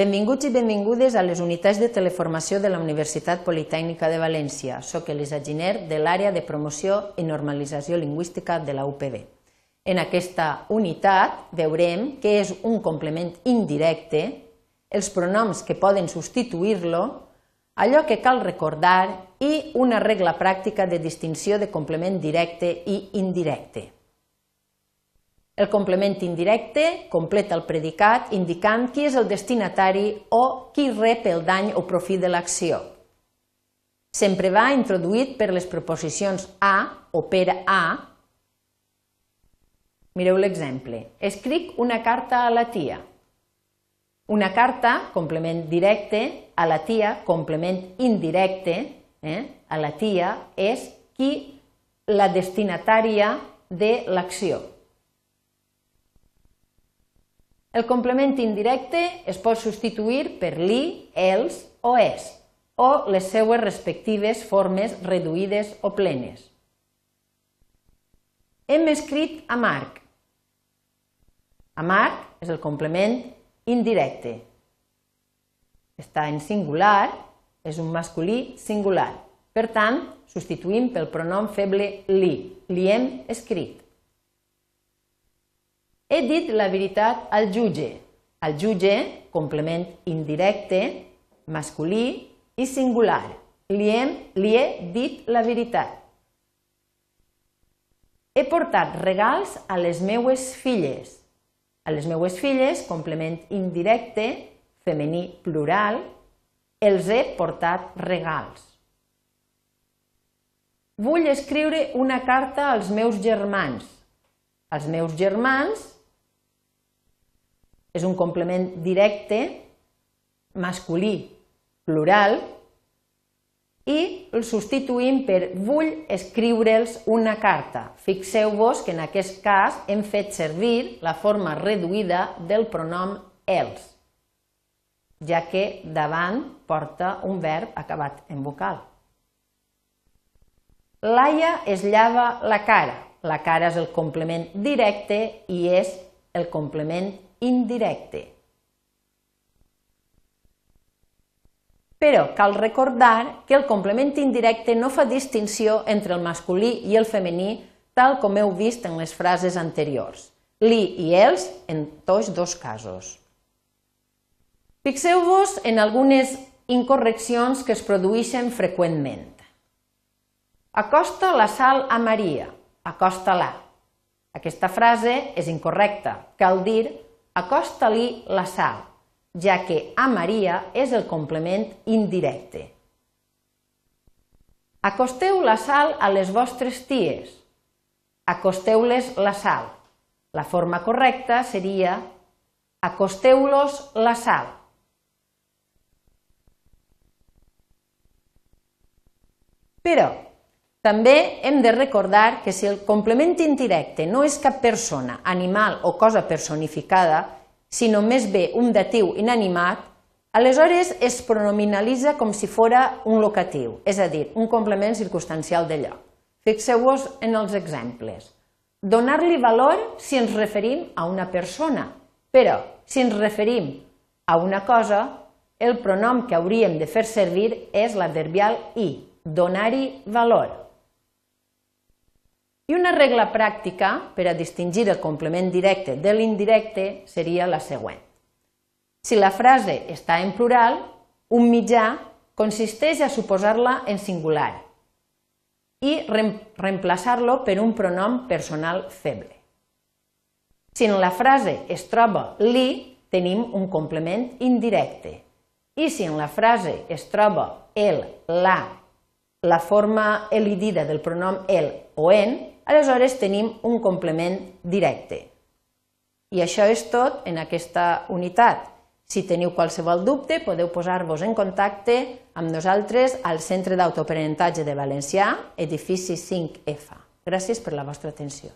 Benvinguts i benvingudes a les unitats de teleformació de la Universitat Politècnica de València. Soc Elisa Giner, de l'àrea de promoció i normalització lingüística de la UPB. En aquesta unitat veurem què és un complement indirecte, els pronoms que poden substituir-lo, allò que cal recordar i una regla pràctica de distinció de complement directe i indirecte. El complement indirecte completa el predicat indicant qui és el destinatari o qui rep el dany o profit de l'acció. Sempre va introduït per les preposicions a o per a. Mireu l'exemple. Escric una carta a la tia. Una carta, complement directe, a la tia, complement indirecte, eh? a la tia és qui la destinatària de l'acció. El complement indirecte es pot substituir per li, els o es, o les seues respectives formes reduïdes o plenes. Hem escrit a Marc. A Marc és el complement indirecte. Està en singular, és un masculí singular. Per tant, substituïm pel pronom feble li. Li hem escrit. He dit la veritat al jutge. El jutge, complement indirecte, masculí i singular. Li, hem, li he dit la veritat. He portat regals a les meues filles. A les meues filles, complement indirecte, femení plural, els he portat regals. Vull escriure una carta als meus germans. Els meus germans és un complement directe, masculí, plural, i el substituïm per vull escriure'ls una carta. Fixeu-vos que en aquest cas hem fet servir la forma reduïda del pronom els, ja que davant porta un verb acabat en vocal. Laia es llava la cara. La cara és el complement directe i és el complement indirecte. Però cal recordar que el complement indirecte no fa distinció entre el masculí i el femení tal com heu vist en les frases anteriors. Li i els en tots dos casos. Fixeu-vos en algunes incorreccions que es produeixen freqüentment. Acosta la sal a Maria, acosta-la. Aquesta frase és incorrecta. Cal dir acosta-li la sal, ja que a Maria és el complement indirecte. Acosteu la sal a les vostres ties. Acosteu-les la sal. La forma correcta seria acosteu-los la sal. Però també hem de recordar que si el complement indirecte no és cap persona, animal o cosa personificada, sinó més bé un datiu inanimat, aleshores es pronominalitza com si fora un locatiu, és a dir, un complement circumstancial de lloc. Fixeu-vos en els exemples. Donar-li valor si ens referim a una persona, però si ens referim a una cosa, el pronom que hauríem de fer servir és l'adverbial i, donar-hi valor. I una regla pràctica per a distingir el complement directe de l'indirecte seria la següent. Si la frase està en plural, un mitjà consisteix a suposar-la en singular i reemplaçar-lo per un pronom personal feble. Si en la frase es troba li, tenim un complement indirecte. I si en la frase es troba el, la, la forma elidida del pronom el o en, aleshores tenim un complement directe. I això és tot en aquesta unitat. Si teniu qualsevol dubte, podeu posar-vos en contacte amb nosaltres al Centre d'Autoaprenentatge de Valencià, edifici 5F. Gràcies per la vostra atenció.